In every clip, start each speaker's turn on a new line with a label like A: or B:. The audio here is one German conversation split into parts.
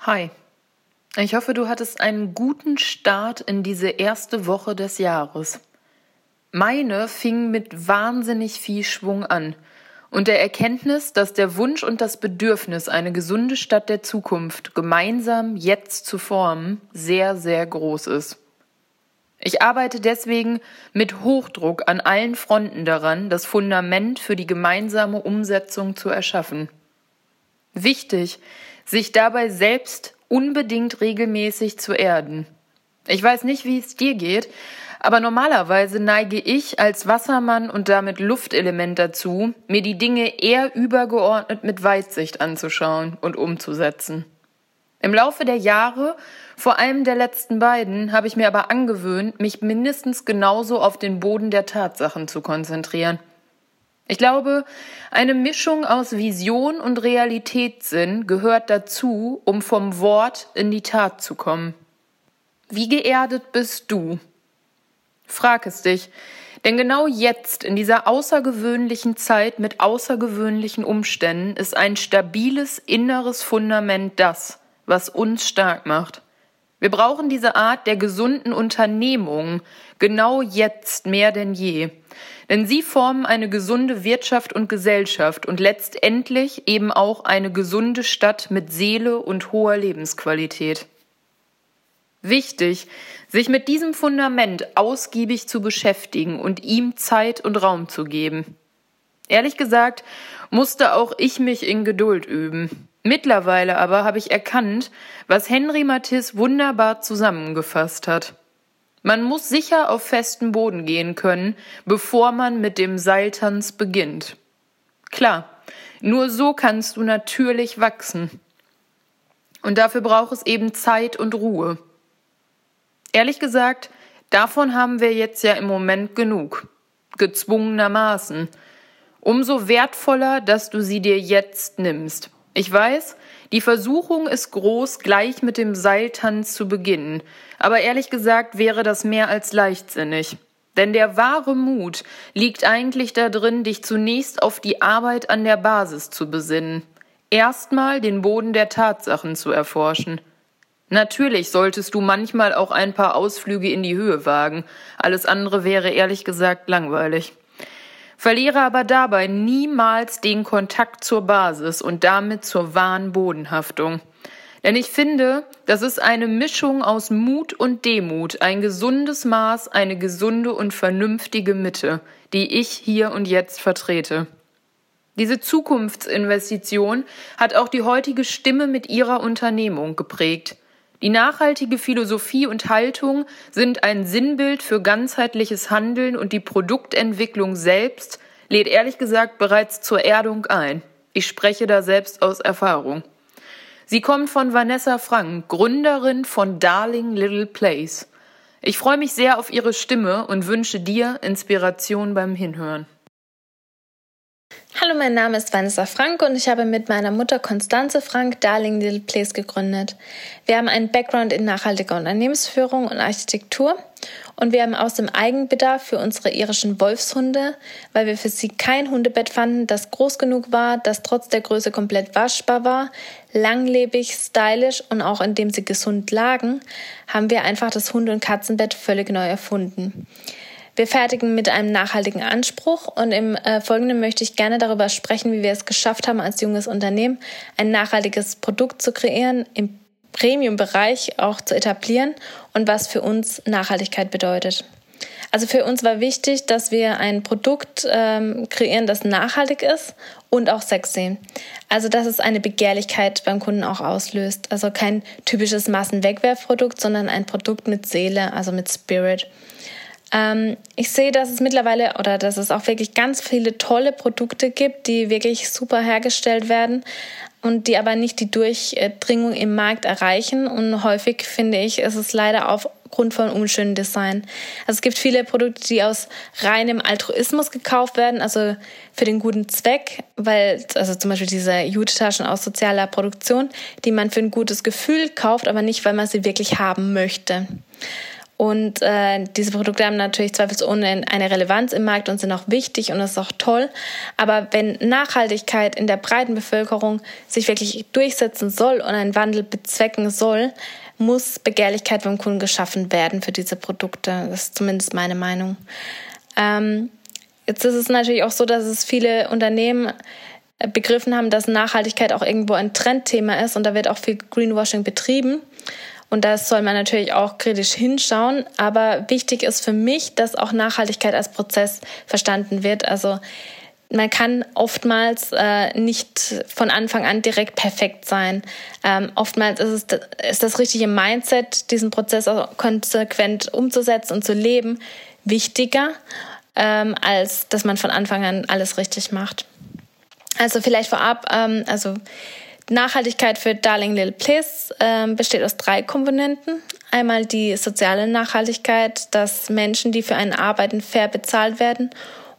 A: Hi. Ich hoffe, du hattest einen guten Start in diese erste Woche des Jahres. Meine fing mit wahnsinnig viel Schwung an und der Erkenntnis, dass der Wunsch und das Bedürfnis, eine gesunde Stadt der Zukunft gemeinsam jetzt zu formen, sehr, sehr groß ist. Ich arbeite deswegen mit Hochdruck an allen Fronten daran, das Fundament für die gemeinsame Umsetzung zu erschaffen. Wichtig, sich dabei selbst unbedingt regelmäßig zu erden. Ich weiß nicht, wie es dir geht, aber normalerweise neige ich als Wassermann und damit Luftelement dazu, mir die Dinge eher übergeordnet mit Weitsicht anzuschauen und umzusetzen. Im Laufe der Jahre, vor allem der letzten beiden, habe ich mir aber angewöhnt, mich mindestens genauso auf den Boden der Tatsachen zu konzentrieren. Ich glaube, eine Mischung aus Vision und Realitätssinn gehört dazu, um vom Wort in die Tat zu kommen. Wie geerdet bist du? Frag es dich, denn genau jetzt, in dieser außergewöhnlichen Zeit mit außergewöhnlichen Umständen, ist ein stabiles inneres Fundament das, was uns stark macht. Wir brauchen diese Art der gesunden Unternehmung genau jetzt mehr denn je. Denn sie formen eine gesunde Wirtschaft und Gesellschaft und letztendlich eben auch eine gesunde Stadt mit Seele und hoher Lebensqualität. Wichtig, sich mit diesem Fundament ausgiebig zu beschäftigen und ihm Zeit und Raum zu geben. Ehrlich gesagt, musste auch ich mich in Geduld üben. Mittlerweile aber habe ich erkannt, was Henry Matisse wunderbar zusammengefasst hat. Man muss sicher auf festen Boden gehen können, bevor man mit dem Seiltanz beginnt. Klar, nur so kannst du natürlich wachsen. Und dafür braucht es eben Zeit und Ruhe. Ehrlich gesagt, davon haben wir jetzt ja im Moment genug. Gezwungenermaßen. Umso wertvoller, dass du sie dir jetzt nimmst. Ich weiß, die Versuchung ist groß, gleich mit dem Seiltanz zu beginnen, aber ehrlich gesagt wäre das mehr als leichtsinnig. Denn der wahre Mut liegt eigentlich darin, dich zunächst auf die Arbeit an der Basis zu besinnen, erstmal den Boden der Tatsachen zu erforschen. Natürlich solltest du manchmal auch ein paar Ausflüge in die Höhe wagen, alles andere wäre ehrlich gesagt langweilig. Verliere aber dabei niemals den Kontakt zur Basis und damit zur wahren Bodenhaftung. Denn ich finde, das ist eine Mischung aus Mut und Demut, ein gesundes Maß, eine gesunde und vernünftige Mitte, die ich hier und jetzt vertrete. Diese Zukunftsinvestition hat auch die heutige Stimme mit ihrer Unternehmung geprägt. Die nachhaltige Philosophie und Haltung sind ein Sinnbild für ganzheitliches Handeln und die Produktentwicklung selbst lädt ehrlich gesagt bereits zur Erdung ein. Ich spreche da selbst aus Erfahrung. Sie kommt von Vanessa Frank, Gründerin von Darling Little Place. Ich freue mich sehr auf Ihre Stimme und wünsche dir Inspiration beim Hinhören.
B: Hallo, mein Name ist Vanessa Frank und ich habe mit meiner Mutter Konstanze Frank Darling Little Place gegründet. Wir haben einen Background in nachhaltiger Unternehmensführung und Architektur und wir haben aus dem Eigenbedarf für unsere irischen Wolfshunde, weil wir für sie kein Hundebett fanden, das groß genug war, das trotz der Größe komplett waschbar war, langlebig, stylisch und auch indem sie gesund lagen, haben wir einfach das Hunde- und Katzenbett völlig neu erfunden. Wir fertigen mit einem nachhaltigen Anspruch und im äh, Folgenden möchte ich gerne darüber sprechen, wie wir es geschafft haben, als junges Unternehmen ein nachhaltiges Produkt zu kreieren, im Premium-Bereich auch zu etablieren und was für uns Nachhaltigkeit bedeutet. Also für uns war wichtig, dass wir ein Produkt ähm, kreieren, das nachhaltig ist und auch sexy. Also dass es eine Begehrlichkeit beim Kunden auch auslöst. Also kein typisches Massenwegwerfprodukt, sondern ein Produkt mit Seele, also mit Spirit. Ähm, ich sehe, dass es mittlerweile oder dass es auch wirklich ganz viele tolle Produkte gibt, die wirklich super hergestellt werden und die aber nicht die Durchdringung im Markt erreichen. Und häufig finde ich, ist es leider aufgrund von unschönen Design. Also es gibt viele Produkte, die aus reinem Altruismus gekauft werden, also für den guten Zweck, weil, also zum Beispiel diese Jute-Taschen aus sozialer Produktion, die man für ein gutes Gefühl kauft, aber nicht, weil man sie wirklich haben möchte. Und äh, diese Produkte haben natürlich zweifelsohne eine Relevanz im Markt und sind auch wichtig und das ist auch toll. Aber wenn Nachhaltigkeit in der breiten Bevölkerung sich wirklich durchsetzen soll und einen Wandel bezwecken soll, muss Begehrlichkeit beim Kunden geschaffen werden für diese Produkte. Das ist zumindest meine Meinung. Ähm, jetzt ist es natürlich auch so, dass es viele Unternehmen äh, begriffen haben, dass Nachhaltigkeit auch irgendwo ein Trendthema ist und da wird auch viel Greenwashing betrieben. Und das soll man natürlich auch kritisch hinschauen. Aber wichtig ist für mich, dass auch Nachhaltigkeit als Prozess verstanden wird. Also man kann oftmals äh, nicht von Anfang an direkt perfekt sein. Ähm, oftmals ist, es, ist das richtige Mindset, diesen Prozess auch konsequent umzusetzen und zu leben, wichtiger, ähm, als dass man von Anfang an alles richtig macht. Also vielleicht vorab, ähm, also Nachhaltigkeit für Darling Little Place ähm, besteht aus drei Komponenten. Einmal die soziale Nachhaltigkeit, dass Menschen, die für einen arbeiten, fair bezahlt werden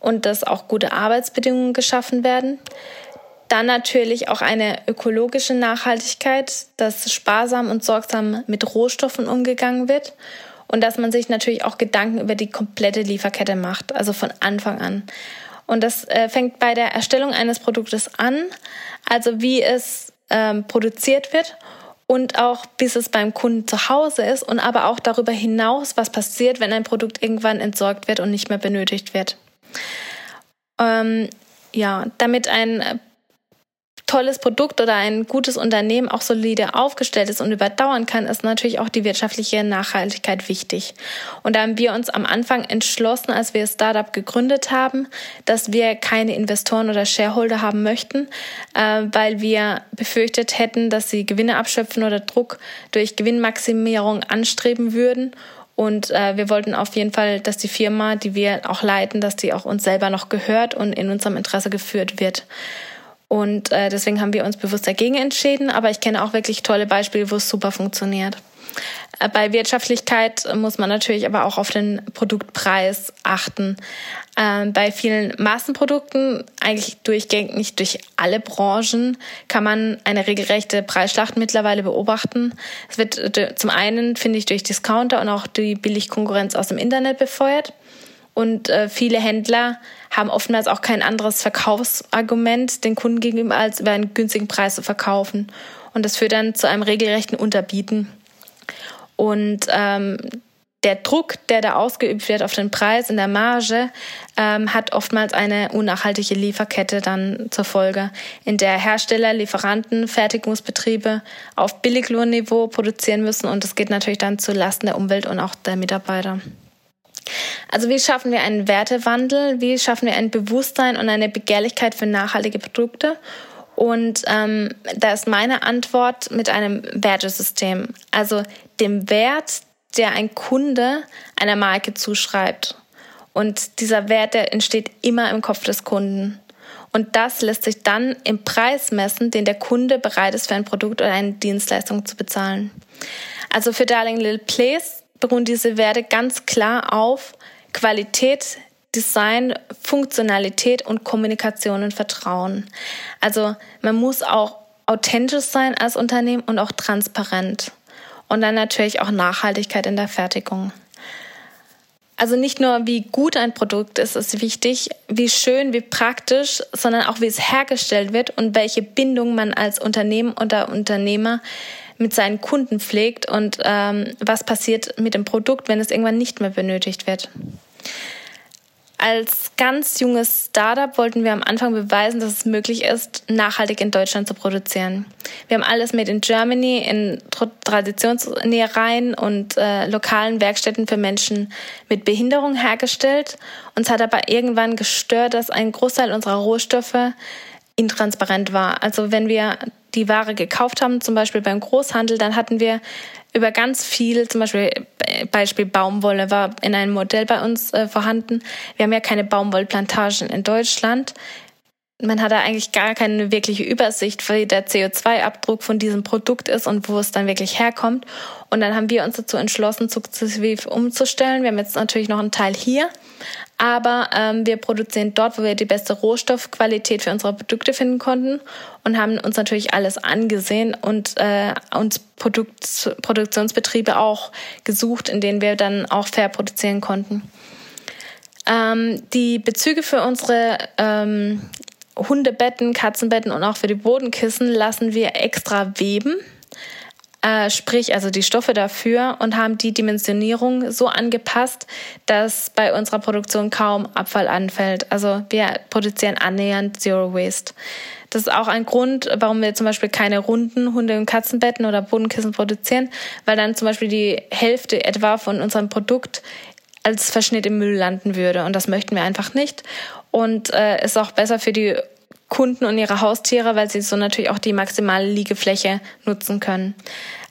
B: und dass auch gute Arbeitsbedingungen geschaffen werden. Dann natürlich auch eine ökologische Nachhaltigkeit, dass sparsam und sorgsam mit Rohstoffen umgegangen wird und dass man sich natürlich auch Gedanken über die komplette Lieferkette macht, also von Anfang an. Und das äh, fängt bei der Erstellung eines Produktes an, also wie es ähm, produziert wird und auch bis es beim Kunden zu Hause ist und aber auch darüber hinaus, was passiert, wenn ein Produkt irgendwann entsorgt wird und nicht mehr benötigt wird. Ähm, ja, damit ein tolles Produkt oder ein gutes Unternehmen auch solide aufgestellt ist und überdauern kann, ist natürlich auch die wirtschaftliche Nachhaltigkeit wichtig. Und da haben wir uns am Anfang entschlossen, als wir Startup gegründet haben, dass wir keine Investoren oder Shareholder haben möchten, äh, weil wir befürchtet hätten, dass sie Gewinne abschöpfen oder Druck durch Gewinnmaximierung anstreben würden. Und äh, wir wollten auf jeden Fall, dass die Firma, die wir auch leiten, dass die auch uns selber noch gehört und in unserem Interesse geführt wird. Und äh, deswegen haben wir uns bewusst dagegen entschieden. Aber ich kenne auch wirklich tolle Beispiele, wo es super funktioniert. Äh, bei Wirtschaftlichkeit muss man natürlich aber auch auf den Produktpreis achten. Ähm, bei vielen Massenprodukten, eigentlich durchgängig durch alle Branchen, kann man eine regelrechte Preisschlacht mittlerweile beobachten. Es wird zum einen, finde ich, durch Discounter und auch die Billigkonkurrenz aus dem Internet befeuert. Und äh, viele Händler haben oftmals auch kein anderes Verkaufsargument den Kunden gegenüber, als über einen günstigen Preis zu verkaufen. Und das führt dann zu einem regelrechten Unterbieten. Und ähm, der Druck, der da ausgeübt wird auf den Preis in der Marge, ähm, hat oftmals eine unnachhaltige Lieferkette dann zur Folge, in der Hersteller, Lieferanten, Fertigungsbetriebe auf Billiglohnniveau produzieren müssen und das geht natürlich dann zu Lasten der Umwelt und auch der Mitarbeiter. Also wie schaffen wir einen Wertewandel? Wie schaffen wir ein Bewusstsein und eine Begehrlichkeit für nachhaltige Produkte? Und ähm, da ist meine Antwort mit einem Wertesystem, also dem Wert, der ein Kunde einer Marke zuschreibt. Und dieser Wert, der entsteht immer im Kopf des Kunden. Und das lässt sich dann im Preis messen, den der Kunde bereit ist, für ein Produkt oder eine Dienstleistung zu bezahlen. Also für Darling Little Place beruhen diese Werte ganz klar auf Qualität, Design, Funktionalität und Kommunikation und Vertrauen. Also man muss auch authentisch sein als Unternehmen und auch transparent. Und dann natürlich auch Nachhaltigkeit in der Fertigung. Also nicht nur, wie gut ein Produkt ist, ist wichtig, wie schön, wie praktisch, sondern auch, wie es hergestellt wird und welche Bindung man als Unternehmen oder Unternehmer mit seinen Kunden pflegt und ähm, was passiert mit dem Produkt, wenn es irgendwann nicht mehr benötigt wird. Als ganz junges Startup wollten wir am Anfang beweisen, dass es möglich ist, nachhaltig in Deutschland zu produzieren. Wir haben alles made in Germany in Traditionsnähereien und äh, lokalen Werkstätten für Menschen mit Behinderung hergestellt. Uns hat aber irgendwann gestört, dass ein Großteil unserer Rohstoffe intransparent war. Also wenn wir die Ware gekauft haben, zum Beispiel beim Großhandel, dann hatten wir über ganz viel, zum Beispiel äh, Beispiel Baumwolle war in einem Modell bei uns äh, vorhanden. Wir haben ja keine Baumwollplantagen in Deutschland. Man hat da eigentlich gar keine wirkliche Übersicht, wie der CO2-Abdruck von diesem Produkt ist und wo es dann wirklich herkommt. Und dann haben wir uns dazu entschlossen, sukzessive umzustellen. Wir haben jetzt natürlich noch einen Teil hier, aber ähm, wir produzieren dort, wo wir die beste Rohstoffqualität für unsere Produkte finden konnten und haben uns natürlich alles angesehen und äh, uns Produkt, Produktionsbetriebe auch gesucht, in denen wir dann auch fair produzieren konnten. Ähm, die Bezüge für unsere ähm, Hundebetten, Katzenbetten und auch für die Bodenkissen lassen wir extra weben. Äh, sprich, also die Stoffe dafür und haben die Dimensionierung so angepasst, dass bei unserer Produktion kaum Abfall anfällt. Also wir produzieren annähernd Zero Waste. Das ist auch ein Grund, warum wir zum Beispiel keine runden Hunde- und Katzenbetten oder Bodenkissen produzieren, weil dann zum Beispiel die Hälfte etwa von unserem Produkt als Verschnitt im Müll landen würde. Und das möchten wir einfach nicht. Und äh, ist auch besser für die Kunden und ihre Haustiere, weil sie so natürlich auch die maximale Liegefläche nutzen können.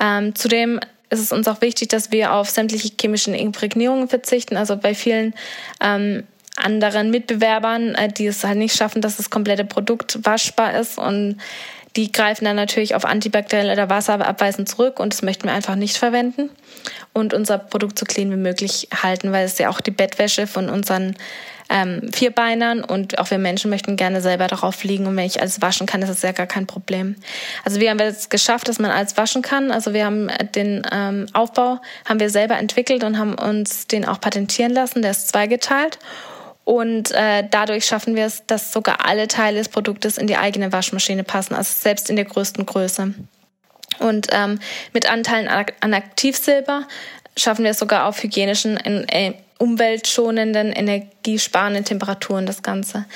B: Ähm, zudem ist es uns auch wichtig, dass wir auf sämtliche chemischen Imprägnierungen verzichten. Also bei vielen ähm, anderen Mitbewerbern, äh, die es halt nicht schaffen, dass das komplette Produkt waschbar ist und die greifen dann natürlich auf antibakteriell oder wasserabweisend zurück und das möchten wir einfach nicht verwenden und unser Produkt so clean wie möglich halten, weil es ja auch die Bettwäsche von unseren ähm, Vierbeinern und auch wir Menschen möchten gerne selber darauf liegen und wenn ich alles waschen kann, ist das ja gar kein Problem. Also wir haben jetzt geschafft, dass man alles waschen kann. Also wir haben den ähm, Aufbau haben wir selber entwickelt und haben uns den auch patentieren lassen. Der ist zweigeteilt und äh, dadurch schaffen wir es, dass sogar alle Teile des Produktes in die eigene Waschmaschine passen, also selbst in der größten Größe. Und ähm, mit Anteilen an Aktivsilber schaffen wir es sogar auf hygienischen, äh, umweltschonenden, energiesparenden Temperaturen das Ganze.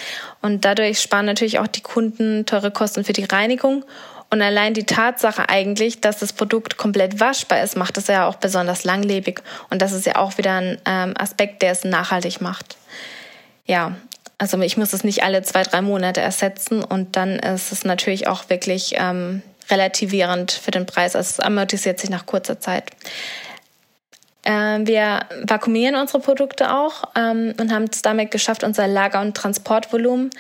B: Und dadurch sparen natürlich auch die Kunden teure Kosten für die Reinigung. Und allein die Tatsache eigentlich, dass das Produkt komplett waschbar ist, macht es ja auch besonders langlebig. Und das ist ja auch wieder ein ähm, Aspekt, der es nachhaltig macht. Ja, also ich muss es nicht alle zwei, drei Monate ersetzen und dann ist es natürlich auch wirklich ähm, relativierend für den Preis. Also es amortisiert sich nach kurzer Zeit. Ähm, wir vakuumieren unsere Produkte auch ähm, und haben es damit geschafft, unser Lager- und Transportvolumen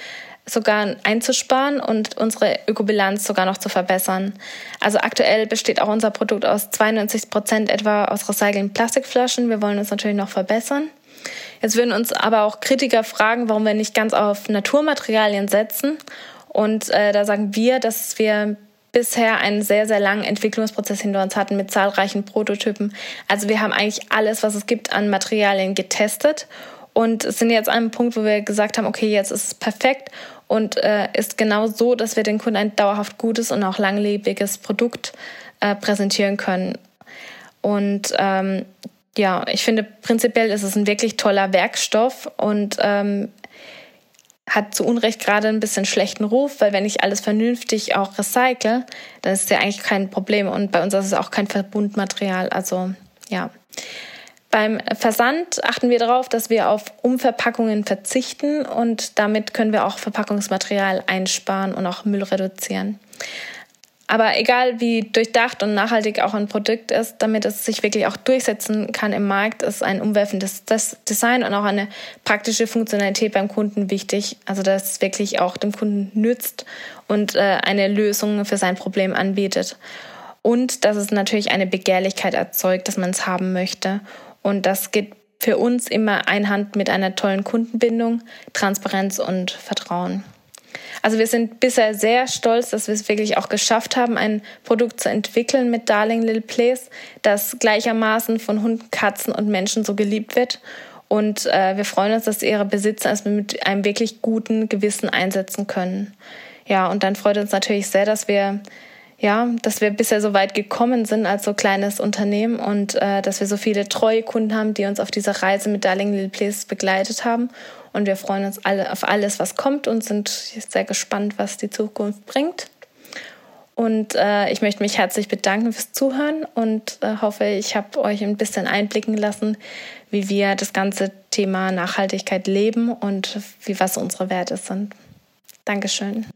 B: sogar einzusparen und unsere Ökobilanz sogar noch zu verbessern. Also aktuell besteht auch unser Produkt aus 92 Prozent etwa aus recycelten Plastikflaschen. Wir wollen uns natürlich noch verbessern. Jetzt würden uns aber auch Kritiker fragen, warum wir nicht ganz auf Naturmaterialien setzen. Und äh, da sagen wir, dass wir bisher einen sehr, sehr langen Entwicklungsprozess hinter uns hatten mit zahlreichen Prototypen. Also wir haben eigentlich alles, was es gibt an Materialien getestet und sind jetzt an einem Punkt, wo wir gesagt haben, okay, jetzt ist es perfekt und äh, ist genau so, dass wir den Kunden ein dauerhaft gutes und auch langlebiges Produkt äh, präsentieren können. Und ähm, ja, ich finde prinzipiell ist es ein wirklich toller Werkstoff und ähm, hat zu Unrecht gerade ein bisschen schlechten Ruf, weil wenn ich alles vernünftig auch recycle, dann ist es ja eigentlich kein Problem. Und bei uns ist es auch kein Verbundmaterial. Also ja. Beim Versand achten wir darauf, dass wir auf Umverpackungen verzichten und damit können wir auch Verpackungsmaterial einsparen und auch Müll reduzieren. Aber egal wie durchdacht und nachhaltig auch ein Produkt ist, damit es sich wirklich auch durchsetzen kann im Markt, ist ein umwerfendes Design und auch eine praktische Funktionalität beim Kunden wichtig. Also dass es wirklich auch dem Kunden nützt und äh, eine Lösung für sein Problem anbietet. Und dass es natürlich eine Begehrlichkeit erzeugt, dass man es haben möchte. Und das geht für uns immer einhand mit einer tollen Kundenbindung, Transparenz und Vertrauen. Also wir sind bisher sehr stolz, dass wir es wirklich auch geschafft haben, ein Produkt zu entwickeln mit Darling Little Place, das gleichermaßen von Hunden, Katzen und Menschen so geliebt wird. Und äh, wir freuen uns, dass ihre Besitzer es mit einem wirklich guten Gewissen einsetzen können. Ja, und dann freut uns natürlich sehr, dass wir ja, dass wir bisher so weit gekommen sind als so kleines Unternehmen und äh, dass wir so viele treue Kunden haben, die uns auf dieser Reise mit Darling Little Place begleitet haben und wir freuen uns alle auf alles, was kommt und sind sehr gespannt, was die Zukunft bringt. Und äh, ich möchte mich herzlich bedanken fürs Zuhören und äh, hoffe, ich habe euch ein bisschen einblicken lassen, wie wir das ganze Thema Nachhaltigkeit leben und wie was unsere Werte sind. Dankeschön.